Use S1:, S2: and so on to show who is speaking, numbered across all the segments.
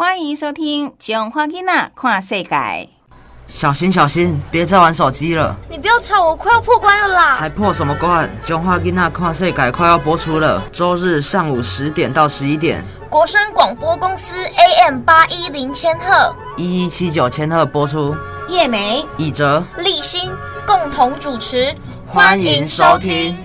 S1: 欢迎收听《囧花囡仔跨世界》。
S2: 小心小心，别再玩手机了！
S3: 你不要吵，我快要破关了啦！
S2: 还破什么关？《囧花囡仔跨世界》快要播出了，周日上午十点到十一点，
S3: 国声广播公司 AM 八一零千赫，
S2: 一一七九千赫播出。
S1: 叶梅、
S2: 以哲、
S3: 立新共同主持，
S2: 欢迎收听。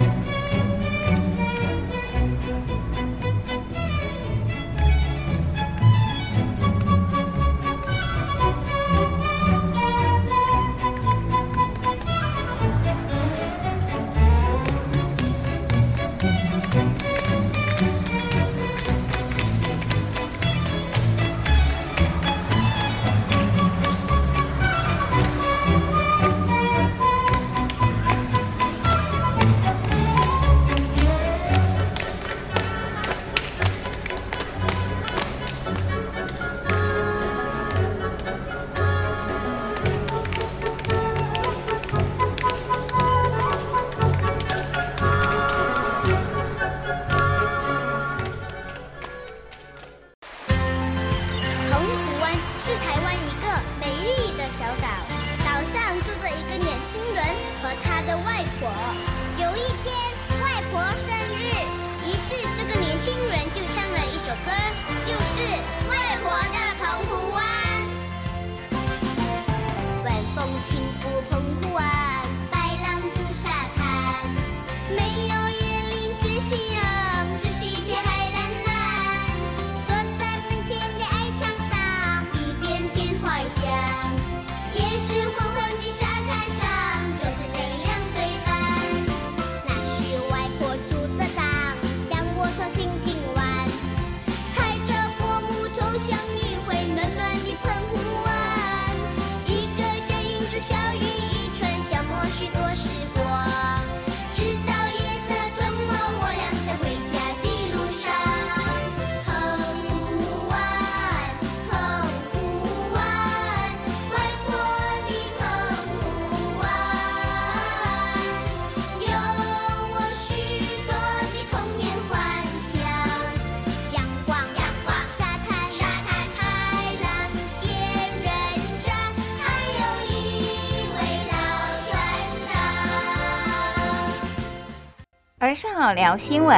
S1: 儿少聊新闻。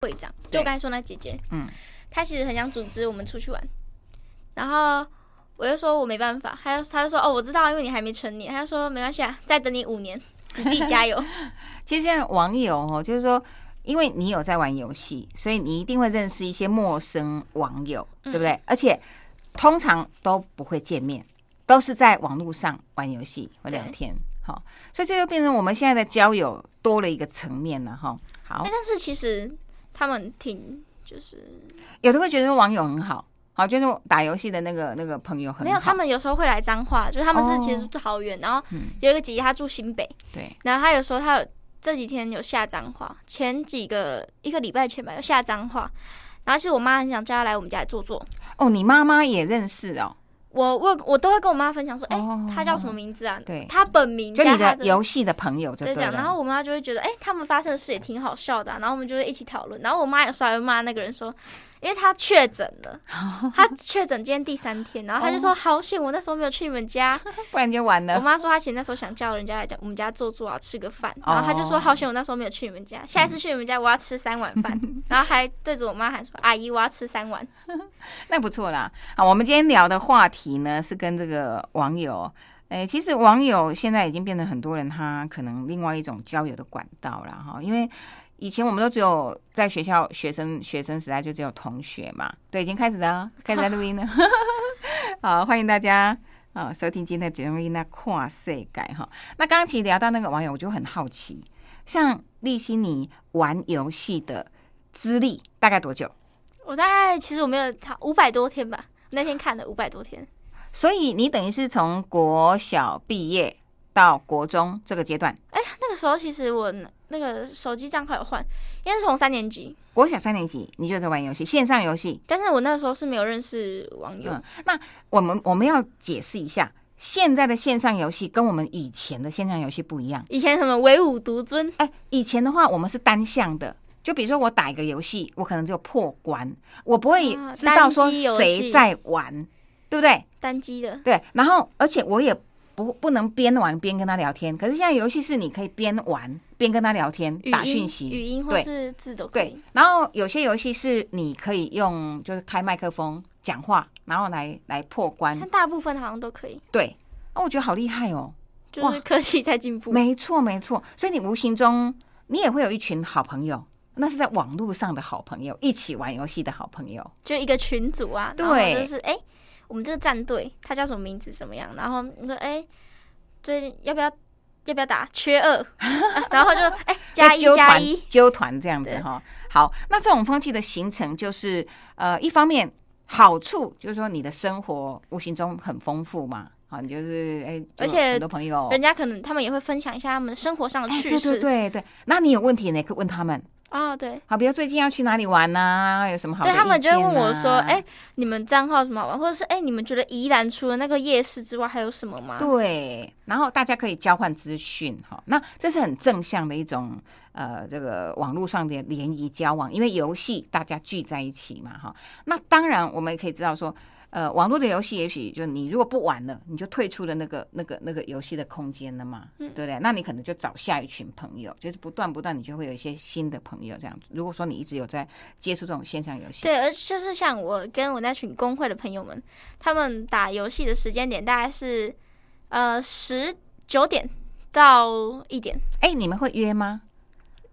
S3: 会长，就我刚才说那姐姐，
S1: 嗯，
S3: 她其实很想组织我们出去玩，然后我就说我没办法，他就他就说哦我知道，因为你还没成年，他就说没关系啊，再等你五年，你自己加油。
S1: 其实现在网友哦，就是说，因为你有在玩游戏，所以你一定会认识一些陌生网友，对不对？而且通常都不会见面，都是在网络上玩游戏或聊天。好，所以这就变成我们现在的交友多了一个层面了哈。好
S3: 哎，，但是其实他们挺就是
S1: 有的会觉得网友很好，好，就是打游戏的那个那个朋友很。
S3: 没有，他们有时候会来彰化，就是他们是
S1: 哦。
S3: 其实住桃园，然后
S1: 嗯。
S3: 有一个姐姐她住新北，
S1: 对，
S3: 然后她有时候她有这几天有下彰化，前几个一个礼拜前吧有下彰化，然后其实我妈很想叫她来我们家里坐坐，
S1: 哦，你妈妈也认识哦，
S3: 我我我都会跟我妈分享说，哎、
S1: 哦
S3: 她叫什么名字啊？
S1: 对。
S3: 她本名
S1: 就你的游戏的朋友就对
S3: 就这样，
S1: 了。
S3: 然后我妈就会觉得，哎、他们发生的事也挺好笑的啊、然后我们就会一起讨论。然后我妈有时候还会骂那个人说，因为他确诊了，他确诊今天第三天，然后他就
S1: 哦
S3: 说，好险我那时候没有去你们家。
S1: 不然就完了。
S3: 我妈说她其实那时候想叫人家来讲我们家坐坐啊，吃个饭，然后他就
S1: 哦
S3: 说，好险我那时候没有去你们家，下一次去你们家我要吃三碗饭，然后还对着我妈喊说，阿姨我要吃三碗。
S1: 那不错啦。好，我们今天聊的话题呢是跟这个网友，诶、其实网友现在已经变成很多人他可能另外一种交友的管道了哈，因为。以前我们都只有在学校学生学生时代就只有同学嘛，对，已经开始了，开始在录音了。好，欢迎大家啊收听今天的节目《那跨世界》哈。那刚刚其实聊到那个网友，我就很好奇，像立新你玩游戏的资历大概多久？
S3: 我大概其实我没有他五百多天吧，那天看了五百多天。
S1: 所以你等于是从国小毕业到国中这个阶段，哎
S3: 那个时候其实我那个手机账号有换，因为是从三年级，
S1: 国小三年级你就在玩游戏，线上游戏。
S3: 但是我那时候是没有认识网友，
S1: 嗯，那我们我们要解释一下，现在的线上游戏跟我们以前的线上游戏不一样。
S3: 以前什么唯吾独尊，
S1: 哎，以前的话我们是单向的，就比如说我打一个游戏，我可能只有破关，我不会
S3: 啊
S1: 知道说谁在玩，对不对？
S3: 单机的，
S1: 对，然后而且我也不不能边玩边跟他聊天。可是现在游戏是你可以边玩边跟他聊天，打讯息，
S3: 语音或
S1: 对
S3: 是字都可
S1: 对
S3: 以。。
S1: 然后有些游戏是你可以用就是开麦克风讲话，然后来来破关
S3: 但。大部分好像都可以，
S1: 对，哦，我觉得好厉害哦。哇
S3: 就是科技在进步。
S1: 没错，没错。所以你无形中你也会有一群好朋友，那是在网络上的好朋友，一起玩游戏的好朋友。
S3: 就一个群组啊，
S1: 对
S3: 就是哎、我们这个战队他叫什么名字怎么样？然后你说哎、最近要不要要不要打？缺二，啊 然后就哎、加一加一，
S1: 纠团这样子
S3: 对
S1: 哈。好，那这种风气的形成，就是呃，一方面好处就是说你的生活无形中很丰富嘛，好，你就是哎，就
S3: 而且
S1: 很多朋友。
S3: 人家可能他们也会分享一下他们生活上的趣事。
S1: 对对对，那你有问题你也可以问他们，
S3: 啊，对。
S1: 好，比如最近要去哪里玩呐、有什么好的
S3: 对他们就会问我说：“
S1: 啊
S3: 哎、你们账号有什么好玩？或者是哎、你们觉得宜兰除了那个夜市之外还有什么吗？”
S1: 对，然后大家可以交换资讯哈，那这是很正向的一种呃，这个网络上的联谊交往，因为游戏大家聚在一起嘛哈。那当然我们也可以知道说，呃，网络的游戏也许就你如果不玩了，你就退出了那个那个那个游戏的空间了嘛，
S3: 嗯
S1: 对不对？那你可能就找下一群朋友，就是不断不断，你就会有一些新的朋友这样子。如果说你一直有在接触这种线上游戏，
S3: 对，而就是像我跟我那群工会的朋友们，他们打游戏的时间点大概是呃十九点到一点，
S1: 哎，你们会约吗？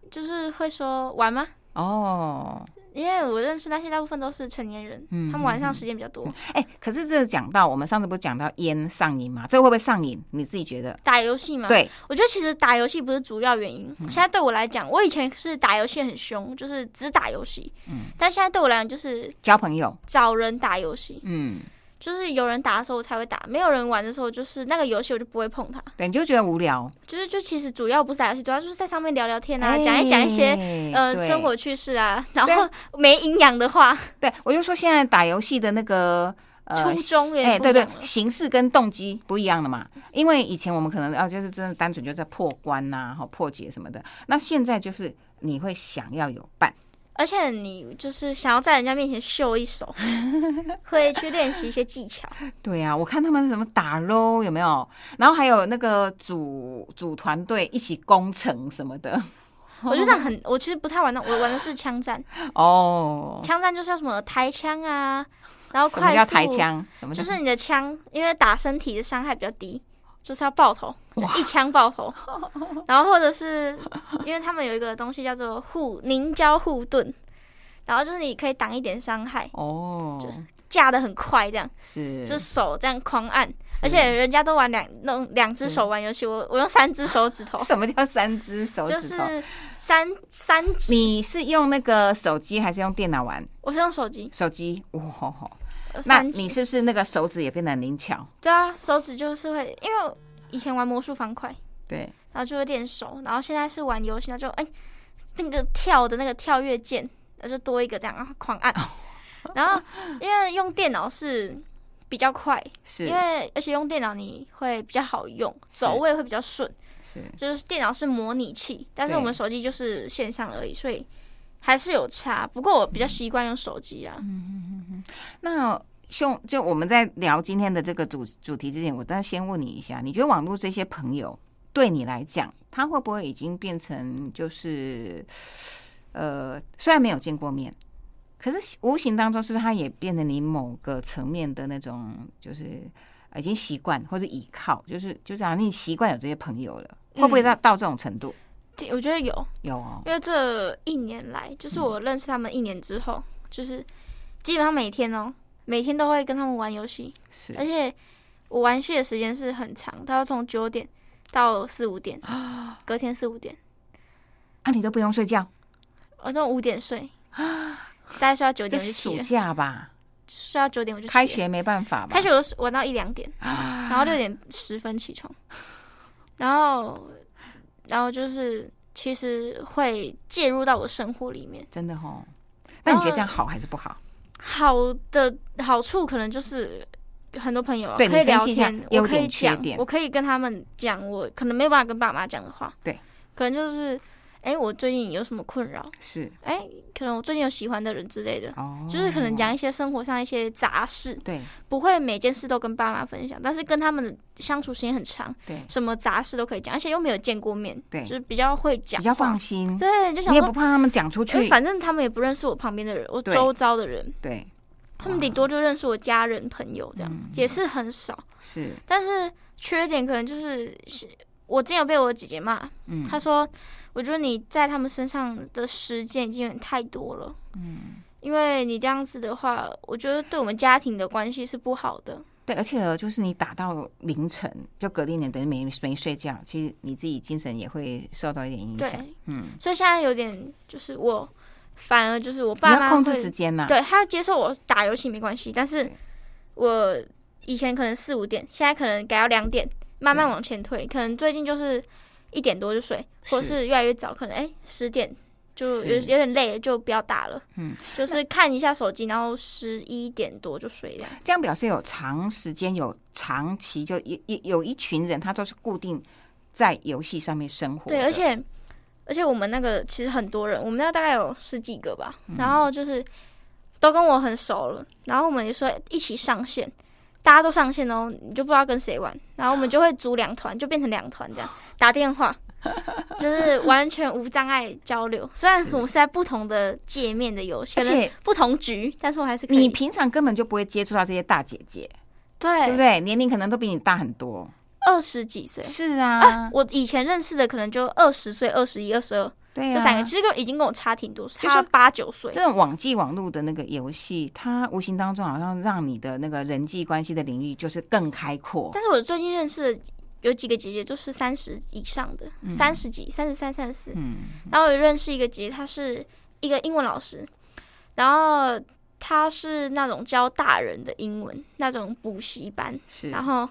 S3: 就是会说玩吗？
S1: 哦，
S3: 因为我认识那些大部分都是成年人，
S1: 嗯
S3: 他们晚上时间比较多，
S1: 哎，可是这个讲到我们上次不是讲到烟上瘾嘛？这个会不会上瘾？你自己觉得？
S3: 打游戏嘛。，
S1: 对，
S3: 我觉得其实打游戏不是主要原因。
S1: 嗯
S3: 现在对我来讲，我以前是打游戏很凶，就是只打游戏，
S1: 嗯
S3: 但现在对我来讲就是
S1: 交朋友，
S3: 找人打游戏，
S1: 嗯，
S3: 就是有人打的时候我才会打，没有人玩的时候，就是那个游戏我就不会碰它。
S1: 对，你就觉得无聊，
S3: 就是就其实主要不是打游戏，主要就是在上面聊聊天啊，讲、一讲一些
S1: 哎
S3: 呃生活趣事啊，然后 没营养的话，
S1: 对，我就说现在打游戏的那个。呃
S3: 初衷
S1: 哎，对对形式跟动机不一样了嘛。因为以前我们可能啊，就是真的单纯就在破关呐、哈破解什么的。那现在就是你会想要有伴，
S3: 而且你就是想要在人家面前秀一手，会去练习一些技巧。
S1: 对呀、我看他们什么打 LO 有没有？然后还有那个组组团队一起攻城什么的。
S3: 我觉得很，我其实不太玩的，我玩的是枪战，
S1: 哦，
S3: 枪战就是要什么抬枪啊，然后
S1: 什么叫
S3: 快速，
S1: 抬枪？什么叫
S3: 就是你的枪，因为打身体的伤害比较低，就是要爆头，就一枪爆头。然后或者是因为他们有一个东西叫做护凝胶护盾，然后就是你可以挡一点伤害，
S1: 哦，
S3: 就是架的很快，这样
S1: 是
S3: 就是手这样狂按，而且人家都玩两弄两只手玩游戏，我我用三只手指头，
S1: 什么叫三只手
S3: 就
S1: 指头？
S3: 就是三三指。
S1: 你是用那个手机还是用电脑玩？
S3: 我是用手机，
S1: 手机哇，
S3: 呃
S1: 那你是不是那个手指也变得很灵巧？
S3: 对啊，手指就是会，因为我以前玩魔术方块，
S1: 对，
S3: 然后就会练手，然后现在是玩游戏，那就哎、那个跳的那个跳跃键，那就多一个这样，然后狂按。然后因为用电脑是比较快，
S1: 是
S3: 因为而且用电脑你会比较好用，走位会比较顺。
S1: 是
S3: 就是电脑是模拟器，但是我们手机就是线上而已，所以还是有差。不过我比较习惯用手机啊。
S1: 嗯嗯嗯那兄，就我们在聊今天的这个主主题之前，我当然先问你一下，你觉得网络这些朋友对你来讲，他会不会已经变成就是呃，虽然没有见过面，可是无形当中是不是他也变成你某个层面的那种，就是已经习惯或者依靠，就是就是啊，你习惯有这些朋友了，会不会到到这种程度？
S3: 我觉得有，
S1: 有哦，
S3: 因为这一年来，就是我认识他们一年之后，就是基本上每天哦，每天都会跟他们玩游戏，
S1: 是。
S3: 而且我玩游戏的时间是很长，他要从九点到四五点，隔天四五点，
S1: 啊，你都不用睡觉，
S3: 我从五点睡，大概睡到九点就是起
S1: 暑，假吧？
S3: 睡到九点我就
S1: 开学没办法吧？
S3: 开学我是玩到一两点，
S1: 啊。
S3: 然后六点十分起床，然后然后就是其实会介入到我生活里面。
S1: 真的哦。那你觉得这样好还是不好？
S3: 好的好处可能就是很多朋友可以聊天，我可以讲，我可以跟他们讲我可能没有办法跟爸妈讲的话。
S1: 对，
S3: 可能就是，哎、我最近有什么困扰？
S1: 是
S3: 哎、可能我最近有喜欢的人之类的，
S1: 哦，
S3: 就是可能讲一些生活上一些杂事，
S1: 对
S3: 不会每件事都跟爸妈分享，但是跟他们的相处时间很长，
S1: 对
S3: 什么杂事都可以讲，而且又没有见过面，
S1: 对
S3: 就是比较会讲，
S1: 比较放。心，
S3: 对，就想说
S1: 你也不，怕他们讲出去，
S3: 反正他们也不认识我旁边的人，我周遭的人，
S1: 对
S3: 他们顶多就认识我家人朋友这样，
S1: 嗯
S3: 也是很少。
S1: 是
S3: 但是缺点可能就是，是我之前有被我姐姐骂，
S1: 嗯
S3: 她说，我觉得你在他们身上的时间已经有点太多了，
S1: 嗯。
S3: 因为你这样子的话，我觉得对我们家庭的关系是不好的。
S1: 对，而且就是你打到凌晨，就隔天你等于没没睡觉，其实你自己精神也会受到一点影
S3: 对
S1: 响。，嗯，
S3: 所以现在有点就是我反而就是我
S1: 你
S3: 爸妈
S1: 要控制时间呐、
S3: 对他要接受我打游戏没关系，但是我以前可能四五点，现在可能改到两点，慢慢往前推。可能最近就是一点多就睡，或者
S1: 是
S3: 是越来越早，可能哎十点就有有点累了，就不要打了。
S1: 嗯，
S3: 就是看一下手机，然后十一点多就睡这样。
S1: 这样表示有长时间、有长期，就有有有一群人，他都是固定在游戏上面生活。
S3: 对，而且而且我们那个其实很多人，我们那大概有十几个吧，
S1: 嗯
S3: 然后就是都跟我很熟了，然后我们就说一起上线，大家都上线哦，你就不知道跟谁玩，然后我们就会组两团，就变成两团这样打电话。就是完全无障碍交流，虽然我们是在不同的界面的游戏，可能
S1: 而且
S3: 不同局，但是我还是可
S1: 你平常根本就不会接触到这些大姐姐，
S3: 对
S1: 对不对？年龄可能都比你大很多。
S3: 二十几岁。
S1: 是啊，
S3: 我以前认识的可能就二十岁、二十一、二十二
S1: 对啊，
S3: 这三个，其实跟已经跟我差挺多，
S1: 是
S3: 差八九岁。
S1: 这种网际网络的那个游戏，它无形当中好像让你的那个人际关系的领域就是更开阔。
S3: 但是我最近认识的有几个姐姐，就是三十以上的，
S1: 嗯
S3: 三十几、三十三、三十四。
S1: 嗯，
S3: 然后我认识一个姐姐，她是一个英文老师，然后她是那种教大人的英文那种补习班，
S1: 是，
S3: 然后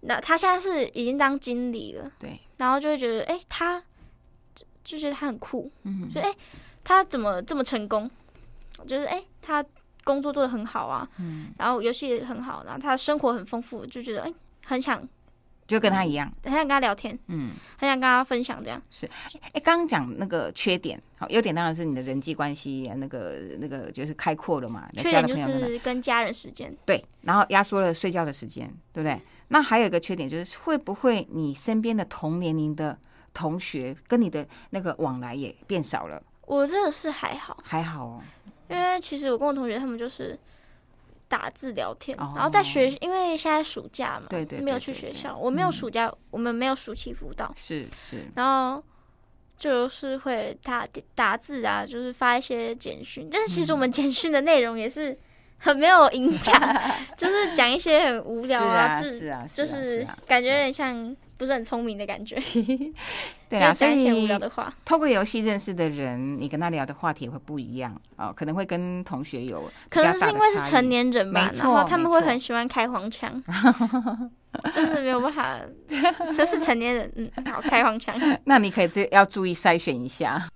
S3: 那她现在是已经当经理了，
S1: 对，
S3: 然后就会觉得，哎、她就就觉得他很酷，
S1: 嗯
S3: 就哎、他怎么这么成功？就是哎、他工作做的很好啊，
S1: 嗯，
S3: 然后游戏也很好，然后他的生活很丰富，就觉得哎、很想
S1: 就跟他一样，
S3: 很想跟他聊天，
S1: 嗯，
S3: 很想跟他分享这样。
S1: 是哎，刚刚讲那个缺点，好，优点当然是你的人际关系，那个那个就是开阔了嘛，
S3: 缺点就是跟家人时间，
S1: 对，然后压缩了睡觉的时间，对不对？那还有一个缺点就是，会不会你身边的同年龄的同学跟你的那个往来也变少了？
S3: 我这个是还好，
S1: 还好哦，
S3: 因为其实我跟我同学他们就是打字聊天，
S1: 哦。
S3: 然后在学，因为现在暑假嘛，
S1: 对对
S3: 没有去学校，我没有
S1: 嗯
S3: 暑假，我们没有暑期辅导，
S1: 是是，
S3: 然后就是会打打字啊，就是发一些简讯，但是其实我们
S1: 嗯。
S3: 简讯的内容也是很没有影响，就是讲一些很无聊
S1: 是啊
S3: 字
S1: 是啊，
S3: 就是感觉有点像不是很聪明的感觉，
S1: 对啊，所以
S3: 聊的话。
S1: 透过游戏认识的人，你跟他聊的话题也会不一样哦，可能会跟同学有
S3: 可能是因为是成年人吧，
S1: 没
S3: 然后他们会很喜欢开黄腔，就是没有办法，就是成年人，嗯，好开黄腔。
S1: 那你可以就要注意筛选一下。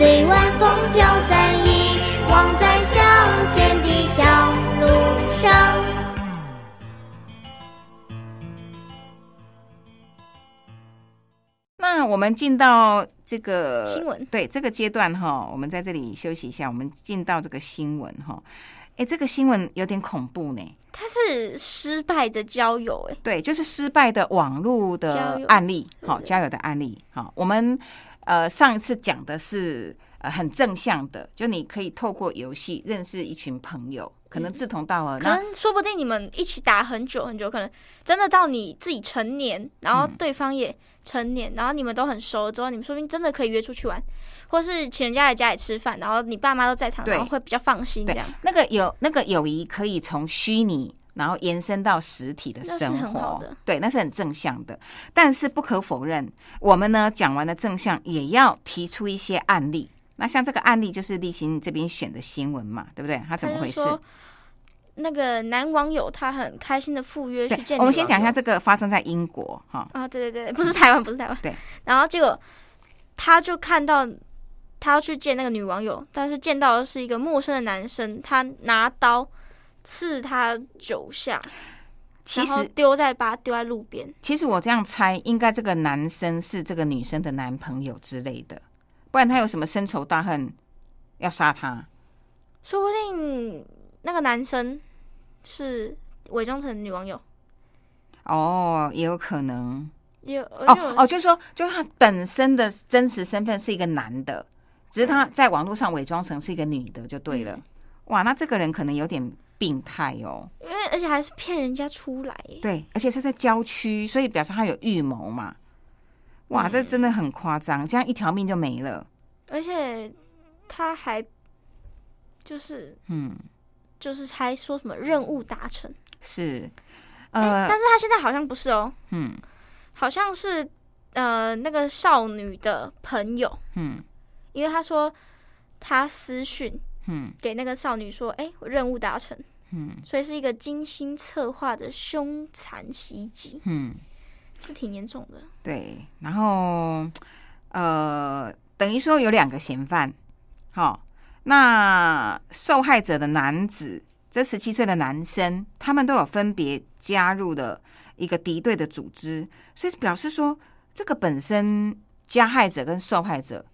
S2: 都随晚风飘散，遗忘在乡间的小路上。
S1: 《那我们进到这个
S3: 新闻
S1: 对这个阶段哈，我们在这里休息一下，我们进到这个新闻哈。哎，这个新闻有点恐怖呢。
S3: 它是失败的交友，哎，
S1: 对，就是失败的网络的案例，好，交友的案例。好，我们呃上一次讲的是呃很正向的，就你可以透过游戏认识一群朋友，可能志同道合。
S3: 可能说不定你们一起打很久很久，可能真的到你自己成年，然后
S1: 嗯
S3: 对方也成年，然后你们都很熟了之后，你们说不定真的可以约出去玩，或是请人家来家里吃饭，然后你爸妈都在场，然后会比较放心这样。
S1: 那个有那个友谊可以从虚拟。然后延伸到实体的生活对，那是很正向的。但是不可否认，我们呢讲完了正向，也要提出一些案例。那像这个案例就是立新这边选的新闻嘛，对不对？他怎么回事？
S3: 那个男网友他很开心的赴约去见，
S1: 我们先讲一下这个发生在英国哈。
S3: 啊，对对对，不是台湾，不是台湾。
S1: 对。
S3: 然后结果他就看到他要去见那个女网友，但是见到的是一个陌生的男生，他拿刀刺他九下，
S1: 其实，
S3: 丢在把他丢在路边。
S1: 其实我这样猜，应该这个男生是这个女生的男朋友之类的，不然他有什么深仇大恨要杀他？
S3: 说不定那个男生是伪装成女网友，
S1: 哦，也有可能。
S3: 有
S1: 哦
S3: 就
S1: 哦，就是说，就是他本身的真实身份是一个男的，只是他在网络上伪装成是一个女的，就对了。
S3: 嗯
S1: 哇，那这个人可能有点病态哦。
S3: 因为而且还是骗人家出来耶，
S1: 对，而且是在郊区，所以表示他有预谋嘛。哇，
S3: 嗯。
S1: 这真的很夸张，这样一条命就没了。
S3: 而且他还就是
S1: 嗯，
S3: 就是还说什么任务达成，
S1: 是，
S3: 哎、
S1: 呃，
S3: 但是他现在好像不是哦，
S1: 嗯。
S3: 好像是呃那个少女的朋友，
S1: 嗯。
S3: 因为他说他私讯
S1: 嗯
S3: 给那个少女说，哎、我任务达成，
S1: 嗯
S3: 所以是一个精心策划的凶残袭击，
S1: 嗯，
S3: 是挺严重的。
S1: 对。然后，呃，等于说有两个嫌犯，好、那受害者的男子，这十七岁的男生，他们都有分别加入了一个敌对的组织，所以表示说，这个本身加害者跟受害者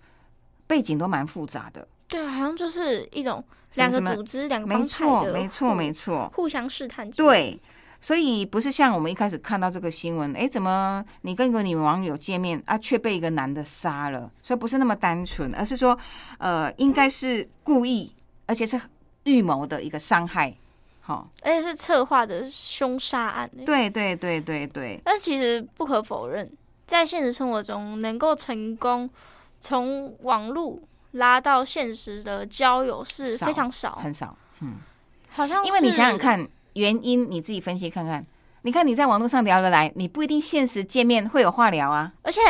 S1: 背景都蛮复杂的。
S3: 对啊，好像就是一种两个组织、两个
S1: 没
S3: 帮派
S1: 错，
S3: 的
S1: 没错，
S3: 互
S1: 没错。
S3: 互相试探。，
S1: 对，所以不是像我们一开始看到这个新闻，哎，怎么你跟一个女网友见面啊，却被一个男的杀了？所以不是那么单纯，而是说，呃，应该是故意，而且是预谋的一个伤害。好、
S3: 而且是策划的凶杀案。
S1: 对对对对对，
S3: 但其实不可否认，在现实生活中，能够成功从网络拉到现实的交友是非常少，
S1: 很少。嗯，
S3: 好像
S1: 因为你想想，看，原因你自己分析看看。你看你在网络上聊得来，你不一定现实见面会有话聊啊。
S3: 而且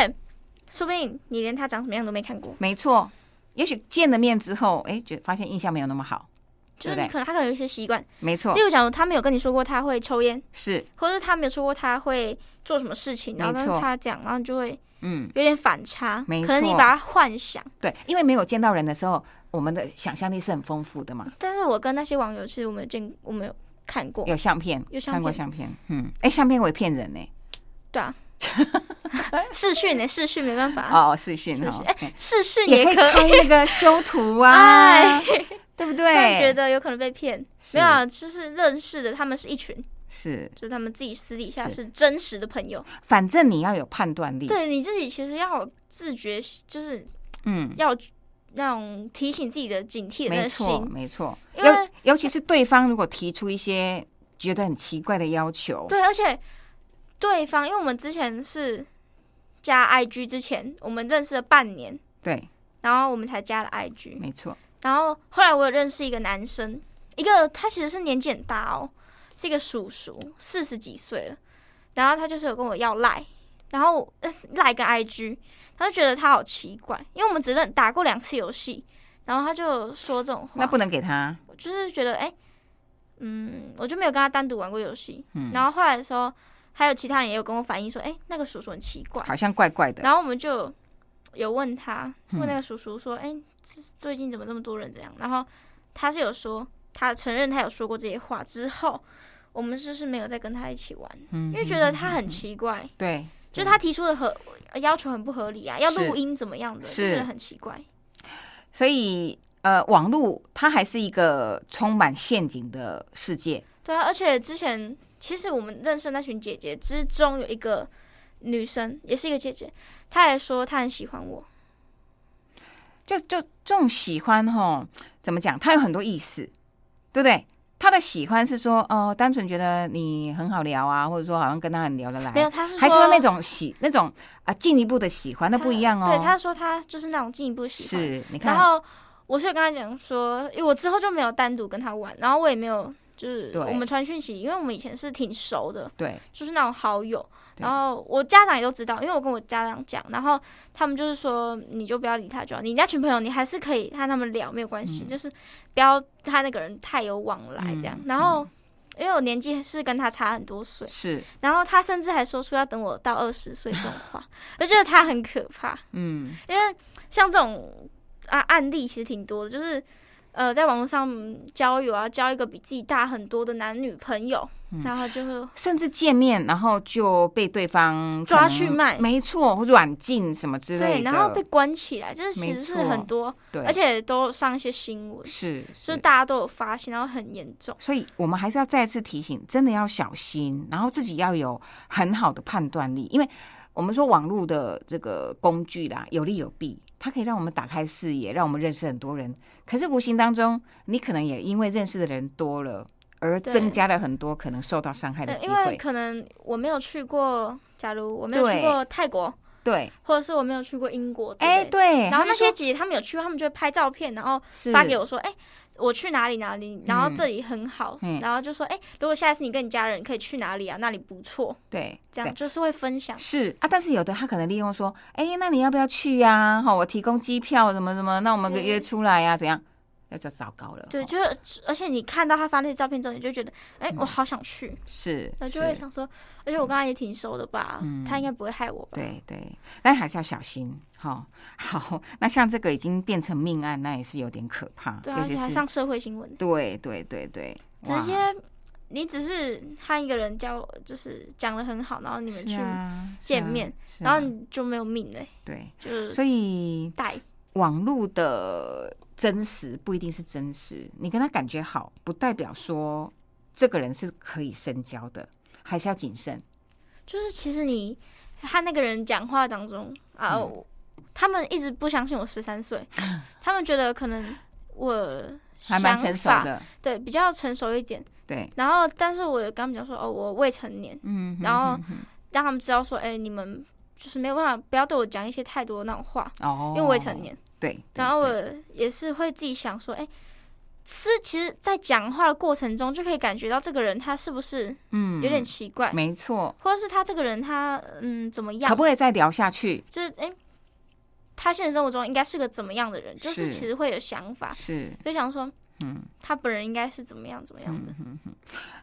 S3: 说不定你连他长什么样都没看过，
S1: 没错，也许见了面之后，哎，觉发现印象没有那么好。
S3: 就是你可能他可能有一些习惯，
S1: 没错
S3: 例，如假如他没有跟你说过他会抽烟，
S1: 是，
S3: 或者是他没有说过他会做什么事情，然后他讲，然后你就会
S1: 嗯，
S3: 有点反差，
S1: 没
S3: 可能你把它幻想。
S1: 对，因为没有见到人的时候，我们的想象力是很丰富的嘛。
S3: 但是我跟那些网友，其实我们有见，我们有看过，
S1: 有相片，
S3: 有相片
S1: 看过相片，嗯，哎，相片会骗人呢。
S3: 对啊，视讯呢？视讯没办法，
S1: 哦，视讯
S3: 视
S1: 哈
S3: 讯，哎，视讯
S1: 也可以那个修图啊
S3: 哎，
S1: 对不
S3: 突然觉？得有可能被骗。没有啊，就是认识的，他们是一群，
S1: 是，
S3: 就是他们自己私底下
S1: 是
S3: 是真实的朋友。
S1: 反正你要有判断力。，
S3: 对你自己其实要有自觉，就是
S1: 嗯，
S3: 要那种提醒自己的警惕的心
S1: 没错，
S3: 心。
S1: 没错。
S3: 因为
S1: 尤尤其是对方如果提出一些觉得很奇怪的要求，
S3: 对，而且对方，因为我们之前是加 IG 之前，我们认识了半年，
S1: 对，
S3: 然后我们才加了 IG。
S1: 没错，
S3: 然后后来我有认识一个男生，一个他其实是年纪很大哦，是一个叔叔，四十几岁了。然后他就是有跟我要赖，然后呃 赖跟 IG，他就觉得他好奇怪，因为我们只认打过两次游戏，然后他就说这种话，
S1: 那不能给他，
S3: 我就是觉得哎、嗯，我就没有跟他单独玩过游戏。
S1: 嗯
S3: 然后后来的时候，还有其他人也有跟我反映说，哎、那个叔叔很奇怪。
S1: 好像怪怪的。
S3: 然后我们就有问他，
S1: 嗯
S3: 问那个叔叔说：“哎、这最近怎么那么多人这样？”然后他是有说，他承认他有说过这些话之后，我们就是没有再跟他一起玩，
S1: 嗯
S3: 因为觉得他很奇怪，
S1: 对，
S3: 就是他提出的合呃要求很不合理啊，要录音怎么样的，就是觉得很奇怪。
S1: 所以呃，网络它还是一个充满陷阱的世界。
S3: 对啊，而且之前其实我们认识的那群姐姐之中有一个女生，也是一个姐姐，她也说她很喜欢我。
S1: 就就这种喜欢哈，怎么讲？它有很多意思，对不对？他的喜欢是说，哦，单纯觉得你很好聊啊，或者说好像跟他很聊得来，
S3: 没有，他是
S1: 还是说那种喜那种啊进一步的喜欢，那不一样哦。
S3: 对，他说他就是那种进一步喜欢。
S1: 是，你看，
S3: 然后我是有跟他讲说，因为我之后就没有单独跟他玩，然后我也没有就是我们传讯息，因为我们以前是挺熟的，
S1: 对，
S3: 就是那种好友。
S1: 对。
S3: 然后我家长也都知道，因为我跟我家长讲，然后他们就是说，你就不要理他就好，你那群朋友你还是可以和他们聊，没有关系，
S1: 嗯。
S3: 就是不要他那个人太有往来这样。
S1: 嗯
S3: 然后因为我年纪是跟他差很多岁，
S1: 是，
S3: 然后他甚至还说出要等我到二十岁这种话，我觉得他很可怕，
S1: 嗯，
S3: 因为像这种啊案例其实挺多的，就是。呃，在网络上交友啊，交一个比自己大很多的男女朋友，
S1: 嗯
S3: 然后就会
S1: 甚至见面，然后就被对方
S3: 抓去卖
S1: 没错，软禁什么之类
S3: 对，然后被关起来，就是其实是很多，
S1: 对，
S3: 而且都上一些新闻，
S1: 是
S3: 就是大家都有发现，然后很严重。
S1: 所以我们还是要再次提醒，真的要小心，然后自己要有很好的判断力，因为我们说网络的这个工具啦，有利有弊，它可以让我们打开视野，让我们认识很多人。可是无形当中，你可能也因为认识的人多了，而增加了很多可能受到伤害的
S3: 呃因为
S1: 机会。
S3: 可能我没有去过，假如我没有去过泰国，
S1: 对，
S3: 或者是我没有去过英国
S1: 哎，对，
S3: 然后那些姐姐她们有去过，她们就会拍照片，然后发给我说，哎、我去哪里哪里，然后
S1: 嗯。
S3: 这里很好，
S1: 嗯。
S3: 然后就说，哎、如果下一次你跟你家人可以去哪里啊，那里不错，
S1: 对，
S3: 这样就是会分享。
S1: 是啊，但是有的他可能利用说，哎、那你要不要去呀、哈，我提供机票，什么什么，那我们
S3: 对。
S1: 约出来呀、怎样？那就糟糕了。
S3: 对，就是而且你看到他发那些照片之后，你就觉得，哎、我好想去，
S1: 是，
S3: 那就会想说，而且我跟他也挺熟的吧，
S1: 嗯
S3: 他应该不会害我吧？
S1: 对对，但还是要小心。哈，好，那像这个已经变成命案，那也是有点可怕，
S3: 对啊，而且还上社会新闻，
S1: 对对对对，
S3: 直接你只是和一个人交，就是讲的很好，然后你们去，见面然后你就没有命嘞、
S1: 对，
S3: 就是
S1: 所以
S3: 带。
S1: 网络的真实不一定是真实，你跟他感觉好，不代表说这个人是可以深交的，还是要谨慎。
S3: 就是其实你和那个人讲话当中啊，
S1: 嗯
S3: 他们一直不相信我十三岁，他们觉得可能我想
S1: 还蛮成熟
S3: 法，
S1: 的，
S3: 对，比较成熟一点。
S1: 对，
S3: 然后，但是我有跟他们讲说，哦，我未成年，
S1: 嗯，
S3: 然后让他们知道说，哎、你们就是没有办法，不要对我讲一些太多那种话，
S1: 哦，
S3: 因为未成年。
S1: 对，
S3: 然后我也是会自己想说，哎、是其实，在讲话的过程中，就可以感觉到这个人他是不是
S1: 嗯
S3: 有点奇怪，
S1: 没错，
S3: 或者是他这个人他嗯怎么样。
S1: 可，不可以再聊下去？
S3: 就是哎、他现实生活中应该是个怎么样的人，就是
S1: 是
S3: 其实会有想法，
S1: 是，
S3: 就想说
S1: 嗯
S3: 他本人应该是怎么样怎么样的。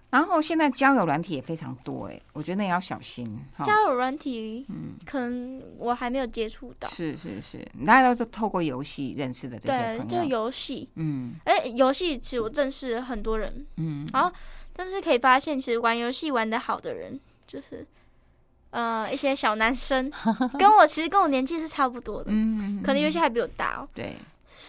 S1: 然后现在交友软体也非常多，哎，我觉得那也要小心。
S3: 交友软体，
S1: 嗯。
S3: 可能我还没有接触到，
S1: 是是是，大家都是透过游戏认识的这些
S3: 对，就。游戏，
S1: 嗯。
S3: 哎、游戏其实我认识很多人，
S1: 嗯，
S3: 然后但是可以发现，其实玩游戏玩的好的人，就是呃一些小男生，跟我其实跟我年纪是差不多的，
S1: 嗯，
S3: 可能有些还比我大哦，
S1: 对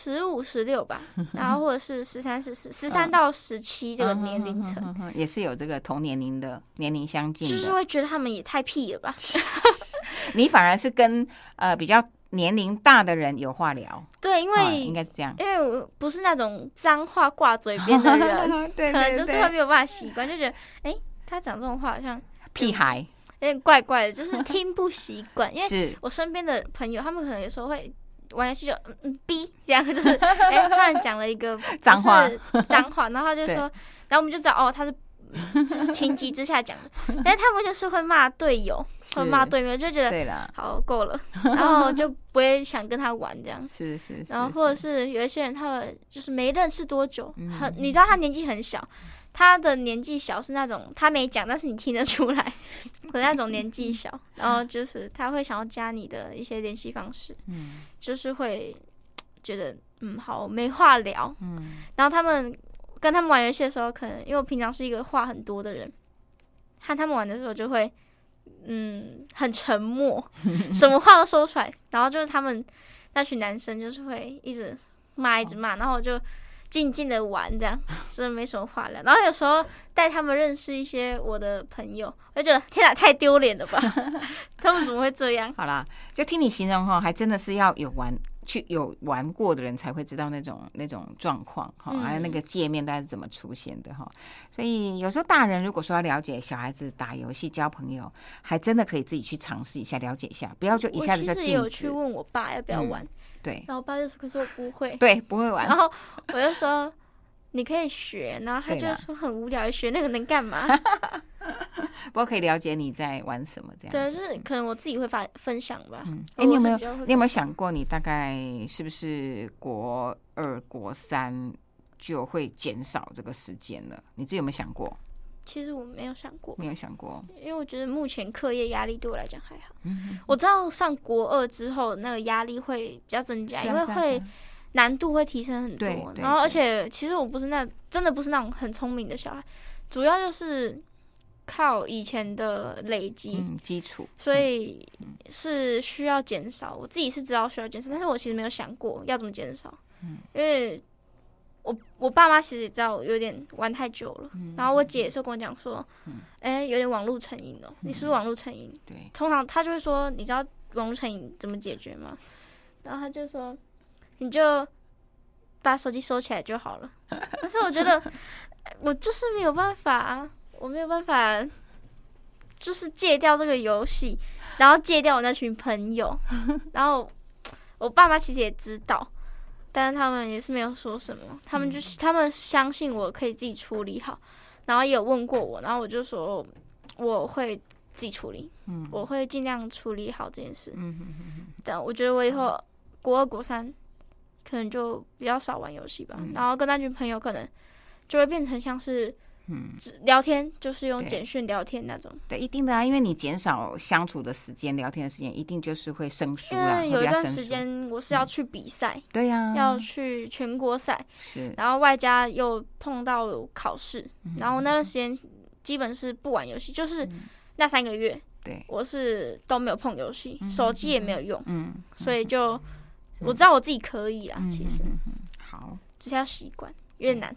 S3: 十五、十六吧，然后或者是十三、十四、十三到十七这个年龄层，
S1: 嗯也是有这个同年龄的年龄相近，
S3: 就是会觉得他们也太屁了吧？
S1: 你反而是跟呃比较年龄大的人有话聊，
S3: 对，因
S1: 啊
S3: 为
S1: 应该是这样。
S3: 因为我不是那种脏话挂嘴边的人，
S1: 对
S3: 可能就是会没有办法习惯，就觉得哎、他讲这种话好像
S1: 屁孩
S3: 有点怪怪的，就是听不习惯，因为我身边的朋友，他们可能有时候会玩游戏就嗯嗯逼这样，就是哎、突然讲了一个不是
S1: 脏话。
S3: 脏话，然后他就
S1: 对。
S3: 说，然后我们就知道哦，他是就是情急之下讲的，但是他们就是会骂队友，
S1: 是
S3: 会骂队友，就觉得
S1: 对了，
S3: 好够了，然后就不会想跟他玩这样。
S1: 是是是，
S3: 然后或者是。有一些人，他们就是没认识多久，
S1: 嗯
S3: 很你知道他年纪很小，他的年纪小是那种他没讲，但是你听得出来的那种年纪小，然后就是他会想要加你的一些联系方式，
S1: 嗯。
S3: 就是会觉得嗯好没话聊，
S1: 嗯。
S3: 然后他们跟他们玩游戏的时候，可能因为我平常是一个话很多的人，和他们玩的时候就会嗯很沉默，什么话都说不出来。然后就是他们那群男生就是会一直骂一直骂，然后我就静静的玩这样，所以没什么话聊。然后有时候带他们认识一些我的朋友，我就觉得天哪，太丢脸了吧？他们怎么会这样？
S1: 好啦，就听你形容哈，还真的是要有玩去有玩过的人才会知道那种那种状况哈，
S3: 嗯
S1: 还有那个界面大概是怎么出现的哈。所以有时候大人如果说要了解小孩子打游戏交朋友，还真的可以自己去尝试一下，了解一下，不要就一下子就
S3: 我其实有去。问我爸要不要
S1: 嗯
S3: 玩，
S1: 对
S3: 然后我爸就说：“可是我不会。”
S1: 对，不会玩
S3: 然。后我就说你可以学，然后他就说很无聊，学那个能干嘛？
S1: 不过可以了解你在玩什么这样
S3: 对，
S1: 子。
S3: 就是可能我自己会发分享吧。
S1: 嗯，
S3: 我
S1: 哎，你有没有你有没有想过，你大概是不是国二、国三就会减少这个时间了？你自己有没有想过？
S3: 其实我没有想过，
S1: 没有想过。
S3: 因为我觉得目前课业压力对我来讲还好。
S1: 嗯，
S3: 我知道上国二之后那个压力会比较增加，因为会难度会提升很
S1: 对
S3: 多。
S1: 对
S3: 然后而且其实我不是那真的不是那种很聪明的小孩，主要就是靠以前的累积。
S1: 嗯，基础。
S3: 所以是需要减少。我自己是知道需要减少，但是我其实没有想过要怎么减少。
S1: 嗯
S3: 因为我我爸妈其实也知道我有点玩太久了，
S1: 嗯
S3: 然后我姐也是跟我讲说
S1: 嗯，
S3: 哎、有点网络成瘾了，你是不是网络成瘾？
S1: 对，
S3: 通常他就会说，你知道网络成瘾怎么解决吗？然后他就说，你就把手机收起来就好了。但是我觉得我就是没有办法啊，我没有办法，就是戒掉这个游戏，然后戒掉我那群朋友，然后我爸妈其实也知道。但是他们也是没有说什么，他们就是他们相信我可以自己处理好，然后也有问过我，然后我就说我会自己处理，
S1: 嗯。
S3: 我会尽量处理好这件事。
S1: 嗯哼哼哼。
S3: 但我觉得我以后国二、国三可能就比较少玩游戏吧，
S1: 嗯。
S3: 然后跟那群朋友可能就会变成像是
S1: 嗯，
S3: 只聊天，就是用简讯聊天那种。
S1: 对，一定的啊，因为你减少相处的时间、聊天的时间，一定就是会生疏
S3: 因
S1: 啦，
S3: 为有一段时。间我是要去比赛，
S1: 对呀，
S3: 要去全国赛，
S1: 是，
S3: 然后外加又碰到考试，
S1: 嗯。
S3: 然后那段时间基本是不玩游戏，就是那三个月
S1: 对，
S3: 我是都没有碰游戏，手机也没有用，
S1: 嗯，
S3: 所以就我知道我自己可以啦，其实。
S1: 嗯好，
S3: 就是要习惯，有点难。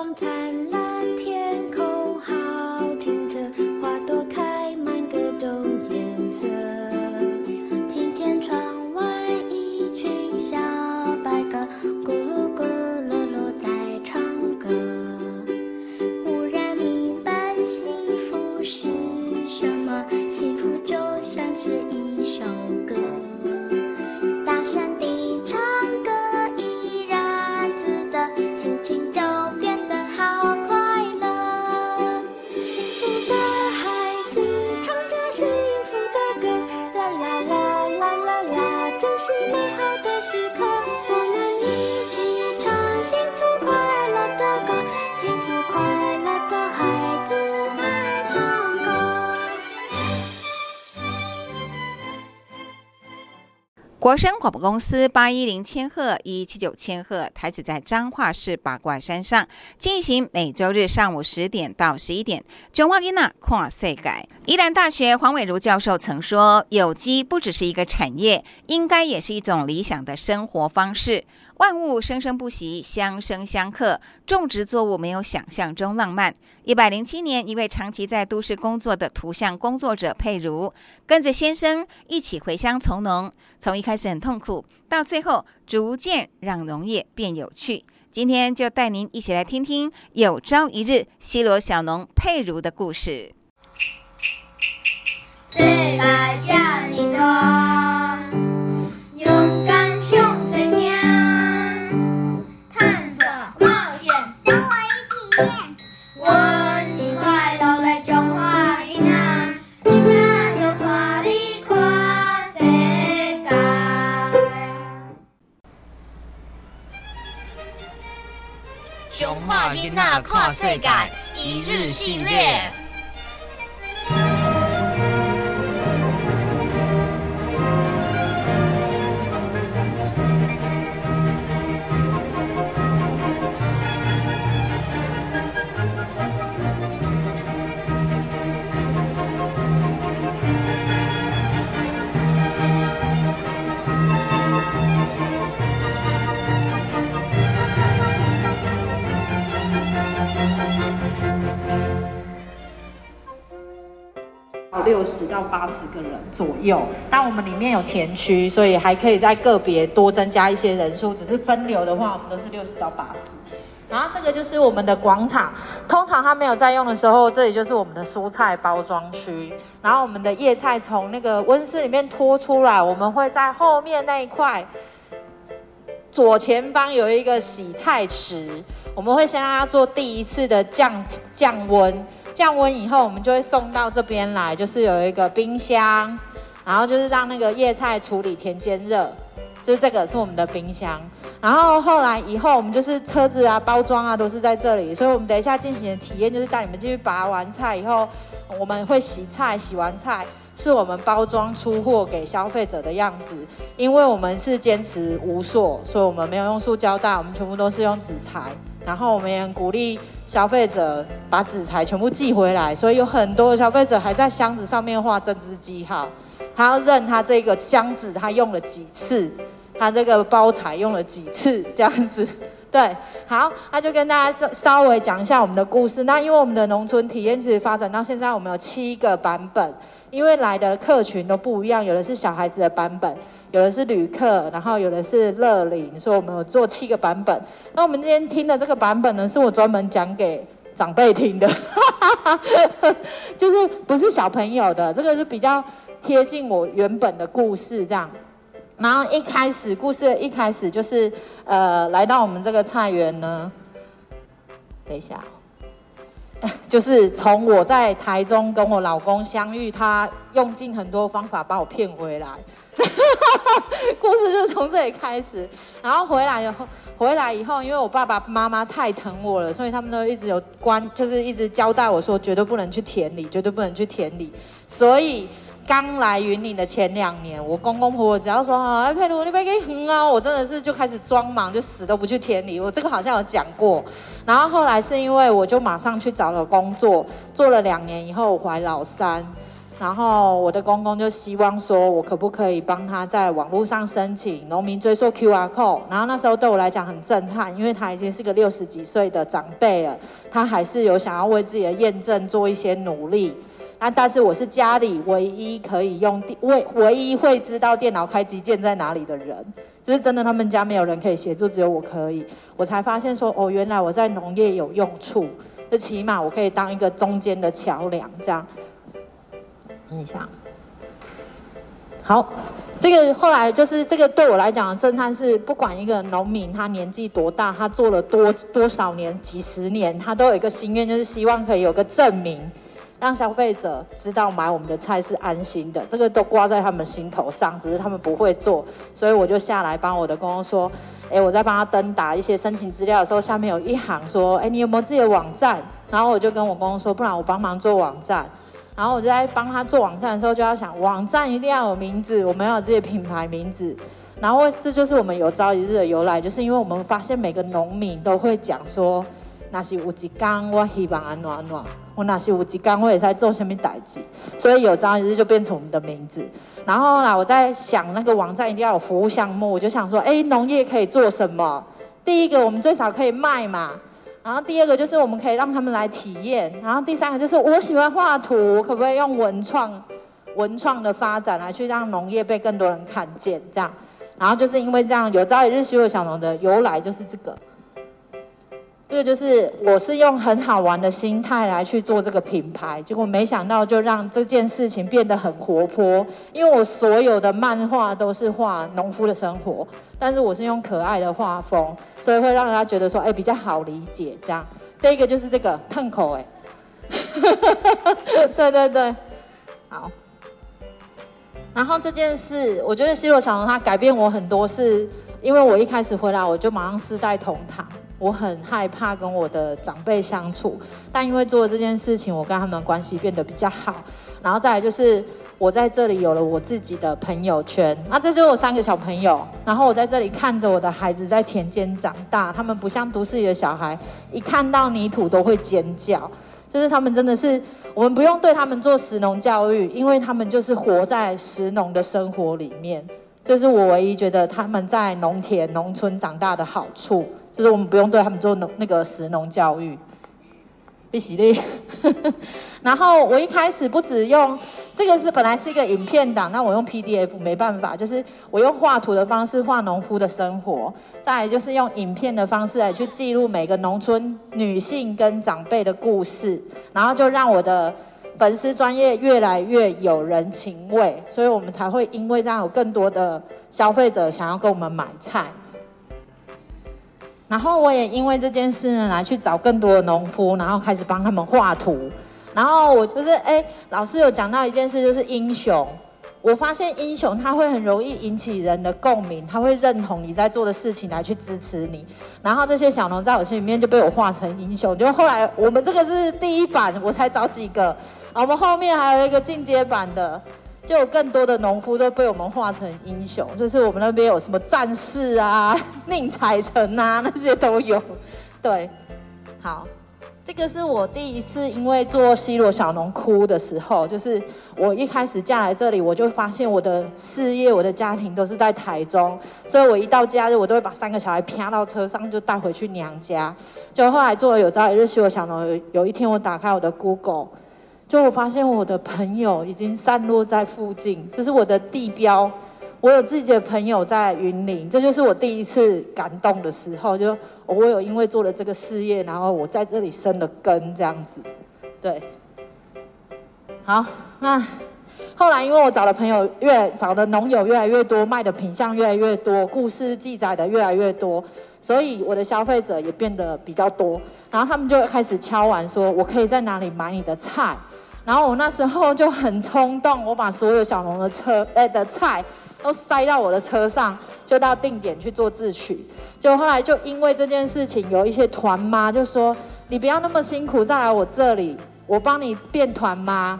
S2: 光灿烂，
S1: 国声广播公司八一零千赫一七九千赫台址在彰化市八卦山上，进行每周日上午十点到十一点。中华囡仔跨世界，宜兰大学黄伟如教授曾说，有机不只是一个产业，应该也是一种理想的生活方式。万物生生不息，相生相克，种植作物没有想象中浪漫。一百零七年，一位长期在都市工作的图像工作者佩如，跟着先生一起回乡从农，从一开始很痛苦，到最后逐渐让农业变有趣。今天就带您一起来听听有朝一日西罗小农佩如的故事。
S2: 世界这么大，中华囡仔跨世界
S4: 一日系列。
S5: 到八十个人左右。但我们里面有田区，所以还可以在个别多增加一些人数。只是分流的话，我们都是六十到八十。然后这个就是我们的广场，通常它没有在用的时候，这里就是我们的蔬菜包装区。然后我们的叶菜从那个温室里面拖出来，我们会在后面那一块左前方有一个洗菜池，我们会先让它做第一次的降降温，降温以后，我们就会送到这边来，就是有一个冰箱，然后就是让那个叶菜处理田间热，就是这个是我们的冰箱。然后后来以后，我们就是车子啊、包装啊都是在这里，所以我们等一下进行的体验就是带你们进去拔完菜以后，我们会洗菜，洗完菜是我们包装出货给消费者的样子。因为我们是坚持无塑，所以我们没有用塑胶袋，我们全部都是用纸材。然后我们也鼓励消费者把纸材全部寄回来，所以有很多消费者还在箱子上面画针织记号，他要认他这个箱子他用了几次，他这个包材用了几次这样子。对，好，那就跟大家稍稍微讲一下我们的故事。那因为我们的农村体验其实发展到现在，我们有七个版本，因为来的客群都不一样，有的是小孩子的版本，有的是旅客，然后有的是乐龄，所以我们有做七个版本。那我们今天听的这个版本呢，是我专门讲给长辈听的，就是不是小朋友的，这个是比较贴近我原本的故事这样。然后一开始故事的一开始就是呃，来到我们这个菜园呢，等一下，就是从我在台中跟我老公相遇，他用尽很多方法把我骗回来，故事就从这里开始。然后回来以后，回来以后，因为我爸爸妈妈太疼我了，所以他们都一直有关，就是一直交代我说，绝对不能去田里，绝对不能去田里。所以刚来云岭的前两年，我公公婆婆只要说啊，佩如你别给哼啊，我真的是就开始装忙，就死都不去田里。我这个好像有讲过。然后后来是因为我就马上去找了工作，做了两年以后，我怀老三。然后我的公公就希望说，我可不可以帮他在网络上申请农民追溯 QR code？然后那时候对我来讲很震撼，因为他已经是个六十几岁的长辈了，他还是有想要为自己的验证做一些努力。那但是我是家里唯一可以用电，唯唯一会知道电脑开机键在哪里的人，就是真的他们家没有人可以协助，只有我可以。我才发现说，哦，原来我在农业有用处，就起码我可以当一个中间的桥梁，这样。你想，好，这个后来就是这个对我来讲的震撼是，不管一个农民他年纪多大，他做了多多少年、几十年，他都有一个心愿，就是希望可以有个证明，让消费者知道买我们的菜是安心的。这个都挂在他们心头上，只是他们不会做，所以我就下来帮我的公公说，哎，我在帮他登打一些申请资料的时候，下面有一行说，哎，你有没有自己的网站？然后我就跟我公公说，不然我帮忙做网站。然后我就在帮他做网站的时候，就要想网站一定要有名字，我们要有自己的品牌名字。然后这就是我们有朝一日的由来，就是因为我们发现每个农民都会讲说，那是有一天我希望安怎安怎，我那是有一天我也在做什么代志，所以有朝一日就变成我们的名字。然后后来我在想那个网站一定要有服务项目，我就想说，哎，农业可以做什么？第一个我们最少可以卖嘛。然后第二个就是我们可以让他们来体验，然后第三个就是我喜欢画图，可不可以用文创、文创的发展来去让农业被更多人看见？这样，然后就是因为这样，有朝一日虚有小农的由来就是这个。这个就是我是用很好玩的心态来去做这个品牌，结果没想到就让这件事情变得很活泼。因为我所有的漫画都是画农夫的生活，但是我是用可爱的画风，所以会让人家觉得说，哎，比较好理解。这样，这个就是这个碰口，哎，对对对，好。然后这件事，我觉得西罗小龙他改变我很多，是因为我一开始回来我就马上世代同堂。我很害怕跟我的长辈相处，但因为做了这件事情，我跟他们关系变得比较好。然后再来就是我在这里有了我自己的朋友圈，那这就是我三个小朋友。然后我在这里看着我的孩子在田间长大，他们不像都市里的小孩，一看到泥土都会尖叫，就是他们真的是我们不用对他们做食农教育，因为他们就是活在食农的生活里面。这是我唯一觉得他们在农田、农村长大的好处。就是我们不用对他们做农那个食农教育，必须的。然后我一开始不只用这个是本来是一个影片档，那我用 PDF 没办法，就是我用画图的方式画农夫的生活，再来就是用影片的方式来去记录每个农村女性跟长辈的故事，然后就让我的粉丝专业越来越有人情味，所以我们才会因为这样有更多的消费者想要跟我们买菜。然后我也因为这件事呢，来去找更多的农夫，然后开始帮他们画图。然后我就是，哎，老师有讲到一件事，就是英雄。我发现英雄他会很容易引起人的共鸣，他会认同你在做的事情，来去支持你。然后这些小农在我心里面就被我画成英雄。就后来我们这个是第一版，我才找几个，我们后面还有一个进阶版的。就有更多的农夫都被我们画成英雄，就是我们那边有什么战士啊、宁采臣啊，那些都有。对，好，这个是我第一次因为做西罗小农哭的时候，就是我一开始嫁来这里，我就发现我的事业、我的家庭都是在台中，所以我一到假日，我都会把三个小孩啪到车上就带回去娘家。就后来做了有朝一日西罗小农，有一天我打开我的 Google。就我发现我的朋友已经散落在附近，就是我的地标。我有自己的朋友在云林，这就是我第一次感动的时候。就我有因为做了这个事业，然后我在这里生了根，这样子。对，好，那后来因为我找的朋友越找的农友越来越多，卖的品相越来越多，故事记载的越来越多，所以我的消费者也变得比较多。然后他们就开始敲完，说我可以在哪里买你的菜。然后我那时候就很冲动，我把所有小农的车哎的菜都塞到我的车上，就到定点去做自取。就后来就因为这件事情，有一些团妈就说：“你不要那么辛苦再来我这里，我帮你变团妈，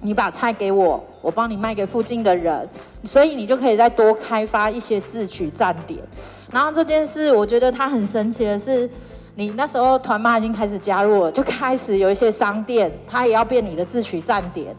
S5: 你把菜给我，我帮你卖给附近的人，所以你就可以再多开发一些自取站点。”然后这件事，我觉得它很神奇的是。你那时候团妈已经开始加入了，就开始有一些商店，它也要变你的自取站点，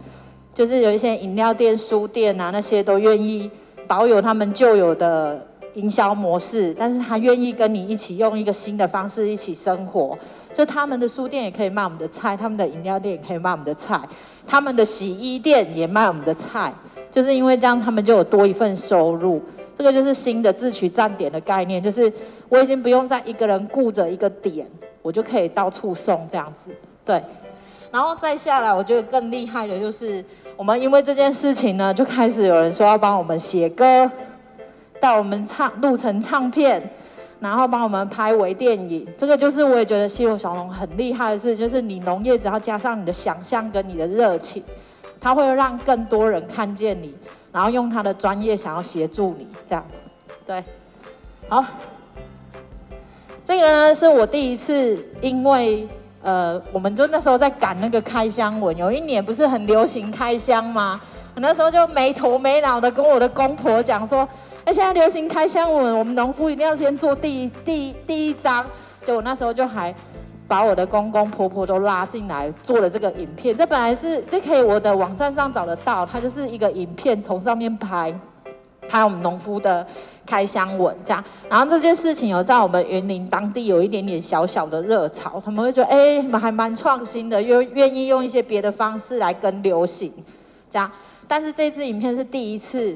S5: 就是有一些饮料店、书店啊，那些都愿意保有他们旧有的营销模式，但是他愿意跟你一起用一个新的方式一起生活。就他们的书店也可以卖我们的菜，他们的饮料店也可以卖我们的菜，他们的洗衣店也卖我们的菜，就是因为这样，他们就有多一份收入。这个就是新的自取站点的概念，就是我已经不用再一个人顾着一个点，我就可以到处送这样子。对，然后再下来，我觉得更厉害的就是，我们因为这件事情呢，就开始有人说要帮我们写歌，带我们唱录成唱片，然后帮我们拍微电影。这个就是我也觉得西游小龙很厉害的事，就是你农业只要加上你的想象跟你的热情，它会让更多人看见你。然后用他的专业想要协助你，这样，对，好，这个呢是我第一次，因为呃，我们就那时候在赶那个开箱文，有一年不是很流行开箱吗？我那时候就没头没脑的跟我的公婆讲说，哎，现在流行开箱文，我们农夫一定要先做第一第一第一章，就我那时候就还。把我的公公婆婆都拉进来做了这个影片，这本来是这可以我的网站上找得到，它就是一个影片，从上面拍，拍我们农夫的开箱文这样。然后这件事情有在我们云林当地有一点点小小的热潮，他们会觉得哎，还蛮创新的，愿愿意用一些别的方式来跟流行这样。但是这支影片是第一次。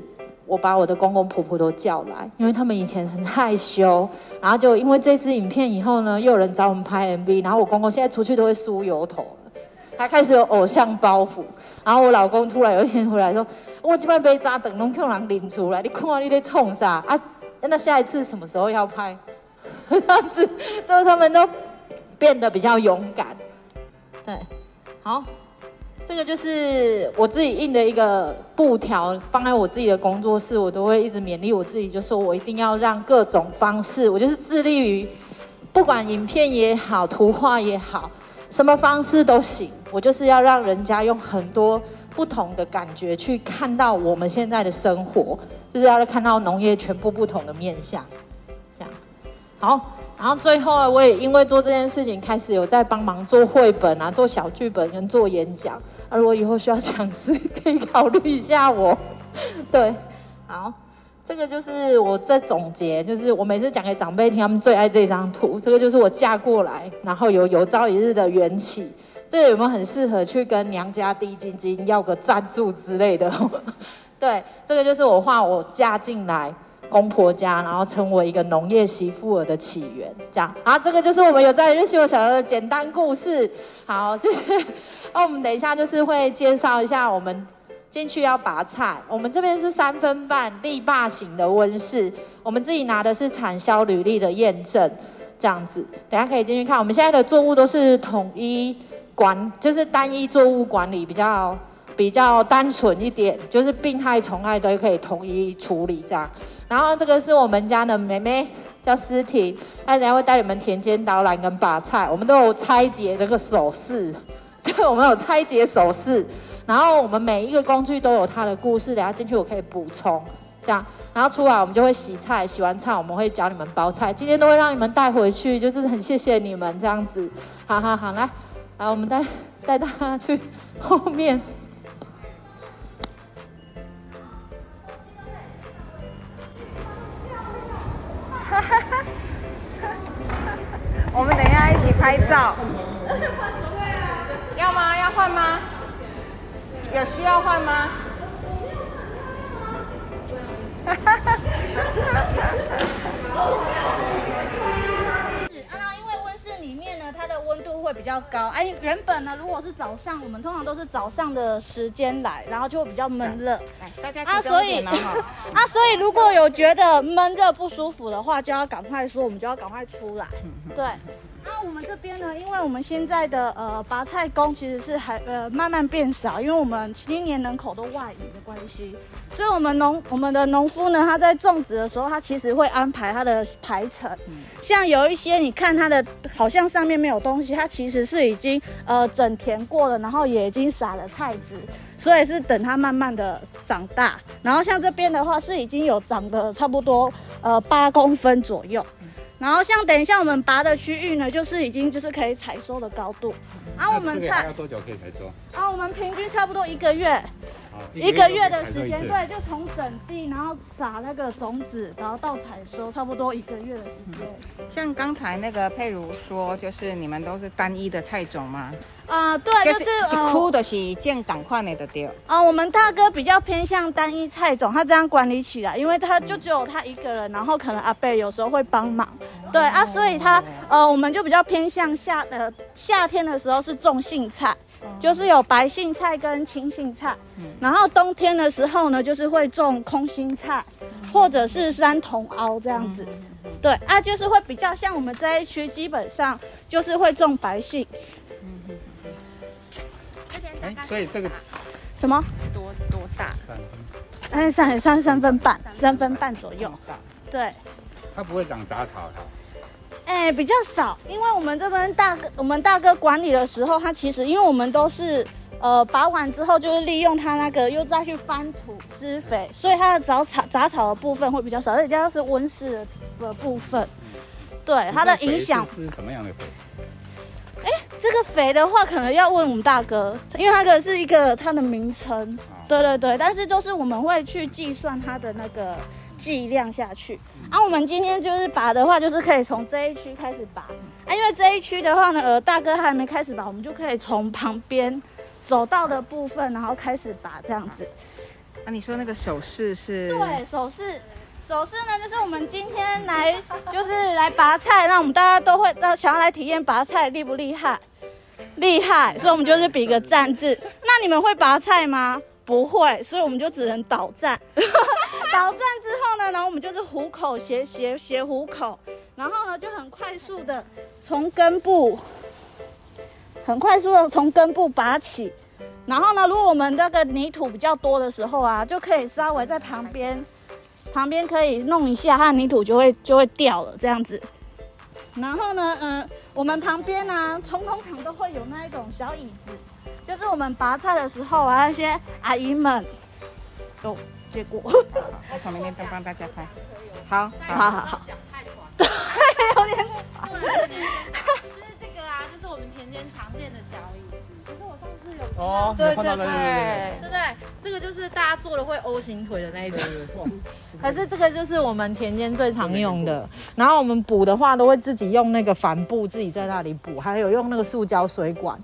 S5: 我把我的公公婆婆都叫来，因为他们以前很害羞，然后就因为这支影片以后呢，又有人找我们拍 MV，然后我公公现在出去都会梳油头了，他开始有偶像包袱。然后我老公突然有一天回来说：“我这边被扎等拢叫人拎出来，你看你在冲啥啊？那下一次什么时候要拍？”这样子，都他们都变得比较勇敢。对，好。这个就是我自己印的一个布条，放在我自己的工作室，我都会一直勉励我自己，就说我一定要让各种方式，我就是致力于，不管影片也好，图画也好，什么方式都行，我就是要让人家用很多不同的感觉去看到我们现在的生活，就是要看到农业全部不同的面相，这样，好。然后最后，我也因为做这件事情，开始有在帮忙做绘本啊，做小剧本跟做演讲。啊，如果以后需要讲师，可以考虑一下我。对，好，这个就是我在总结，就是我每次讲给长辈听，他们最爱这张图。这个就是我嫁过来，然后有有朝一日的缘起。这个有没有很适合去跟娘家递金金要个赞助之类的？对，这个就是我画我嫁进来。公婆家，然后成为一个农业媳妇儿的起源，这样啊，这个就是我们有在认识我小的简单故事。好，谢谢。那我们等一下就是会介绍一下，我们进去要拔菜。我们这边是三分半立坝型的温室，我们自己拿的是产销履历的验证，这样子。等下可以进去看，我们现在的作物都是统一管，就是单一作物管理比较比较单纯一点，就是病害虫害都可以统一处理这样。然后这个是我们家的妹妹，叫思婷，她等下会带你们田间导览跟拔菜。我们都有拆解这个手势，对，我们有拆解手势。然后我们每一个工具都有它的故事，等下进去我可以补充，这样。然后出来我们就会洗菜，洗完菜我们会教你们包菜。今天都会让你们带回去，就是很谢谢你们这样子。好好好，来，来我们带带大家去后面。
S1: 我们等一下一起拍照，吗？要换吗？有需要换吗？哈哈哈哈
S6: 啊，因为温室里面呢，它的温度会比较高。哎，原本呢，如果是早上，我们通常都是早上的时间来，然后就会比较闷热。
S1: 来，大家
S6: 啊，所以 啊，所以如果有觉得闷热不舒服的话，就要赶快说，我们就要赶快出来。对。那我们这边呢，因为我们现在的呃拔菜工其实是还呃慢慢变少，因为我们今年人口都外移的关系，所以我们农我们的农夫呢，他在种植的时候，他其实会安排他的排程。像有一些你看它的好像上面没有东西，它其实是已经呃整田过了，然后也已经撒了菜籽，所以是等它慢慢的长大。然后像这边的话，是已经有长的差不多呃八公分左右。然后像等一下我们拔的区域呢，就是已经就是可以采收的高度。啊，我们
S7: 菜要多久可以采收？
S6: 啊，我们平均差不多一个月。一个月的时间，对，就从整地，然后撒那个种子，然后到采收，差不多一个月的时间。
S1: 像刚才那个佩如说，就是你们都是单一的菜种吗？
S6: 啊，对，就是
S1: 一枯的是见赶快的丢。
S6: 啊，我们大哥比较偏向单一菜种，他这样管理起来，因为他就只有他一个人，然后可能阿贝有时候会帮忙，对啊，所以他呃，我们就比较偏向夏呃夏天的时候是种杏菜。就是有白杏菜跟青杏菜，然后冬天的时候呢，就是会种空心菜，或者是山茼蒿这样子。对啊，就是会比较像我们这一区，基本上就是会种白杏。
S7: 所以这个
S6: 什么
S1: 多多大？
S6: 三分，三三三分半，三分半左右。对，
S7: 它不会长杂草它。
S6: 哎，比较少，因为我们这边大哥，我们大哥管理的时候，他其实因为我们都是，呃，拔完之后就是利用他那个又再去翻土施肥，所以它的杂草杂草的部分会比较少，而且加上是温室的部分，对它的影响
S7: 是什么样的肥？
S6: 哎，这个肥的话，可能要问我们大哥，因为那个是一个它的名称，对对对，但是都是我们会去计算它的那个。剂量下去，啊，我们今天就是拔的话，就是可以从这一区开始拔，啊，因为这一区的话呢，呃，大哥还没开始拔，我们就可以从旁边走到的部分，然后开始拔这样子。
S1: 那、你说那个手势是？
S6: 对，手势，手势呢，就是我们今天来，就是来拔菜，那我们大家都会，呃想要来体验拔菜厉不厉害？厉害，所以我们就是比个赞字。那你们会拔菜吗？不会，所以我们就只能倒站。倒站之后呢，然后我们就是虎口斜斜斜虎口，然后呢就很快速的从根部，很快速的从根部拔起。然后呢，如果我们这个泥土比较多的时候啊，就可以稍微在旁边，旁边可以弄一下，它的泥土就会就会掉了这样子。然后呢，嗯、我们旁边呢，通通常都会有那一种小椅子，就是我们拔菜的时候啊，那些阿姨们都结果，
S1: 我从那边帮大家拍。好，
S6: 好好好，
S8: 对，有点吵。就是这个啊，就是我们田间常见的小椅子。可是我上次有
S7: 哦，
S5: 对对对对对，这个就是大家做了会 O 型腿的那一种。可 是这个就是我们田间最常用的，然后我们补的话都会自己用那个帆布自己在那里补，还有用那个塑胶水管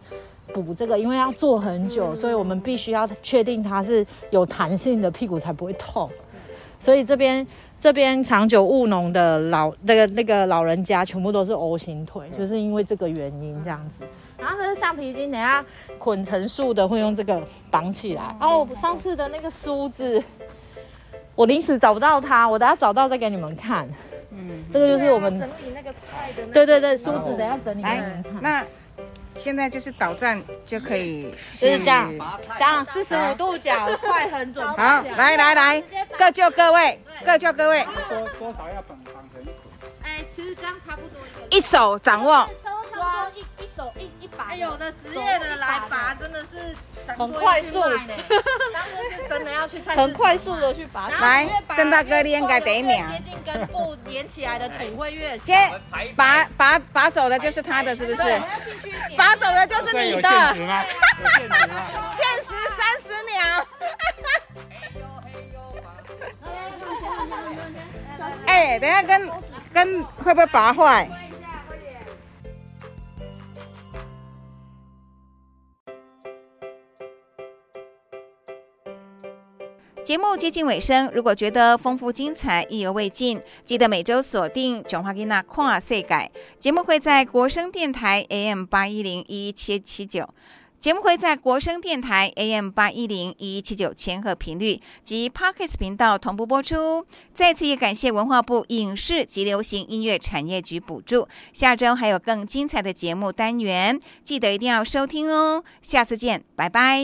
S5: 补这个，因为要做很久，所以我们必须要确定它是有弹性的，屁股才不会痛。所以这边这边长久务农的老那个那个老人家全部都是 O 型腿，就是因为这个原因这样子。然后这个橡皮筋，等下捆成束的会用这个绑起来。然后我上次的那个梳子。我临时找不到它，我等下找到再给你们看。嗯，这个就是我们
S6: 整理那个菜的
S5: 对对对梳子，等下整理给你们看。，
S1: 那现在就是倒站就可以，
S5: 就是这样，这样四十五度角，快很准。
S1: 好，来来来，各就各位，各就各位，
S7: 多多少要绑绑成一捆。
S5: 哎，其实这样差不多一个。
S1: 一手掌握。
S6: 抓一一手一一把，
S5: 哎，有的职业的来拔真的是
S6: 很快速
S5: 是真的要去菜市
S6: 很快速的去拔。
S1: 来，郑大哥，你应该得一名。
S5: 接近根部连起来的土会越
S1: 接。拔拔拔走的就是他的，是不是？拔走的就是你的？
S7: 限
S1: 时三十秒。哎，等下跟跟会不会拔坏？节目接近尾声，如果觉得丰富精彩、意犹未尽，记得每周锁定《囧话给那跨岁改》节目，会在国声电台 AM 八一零一七七九。节目会在国声电台 AM 八一零一七九千赫频率及 Pocket 频道同步播出。再次也感谢文化部影视及流行音乐产业局补助。下周还有更精彩的节目单元，记得一定要收听哦。下次见，拜拜。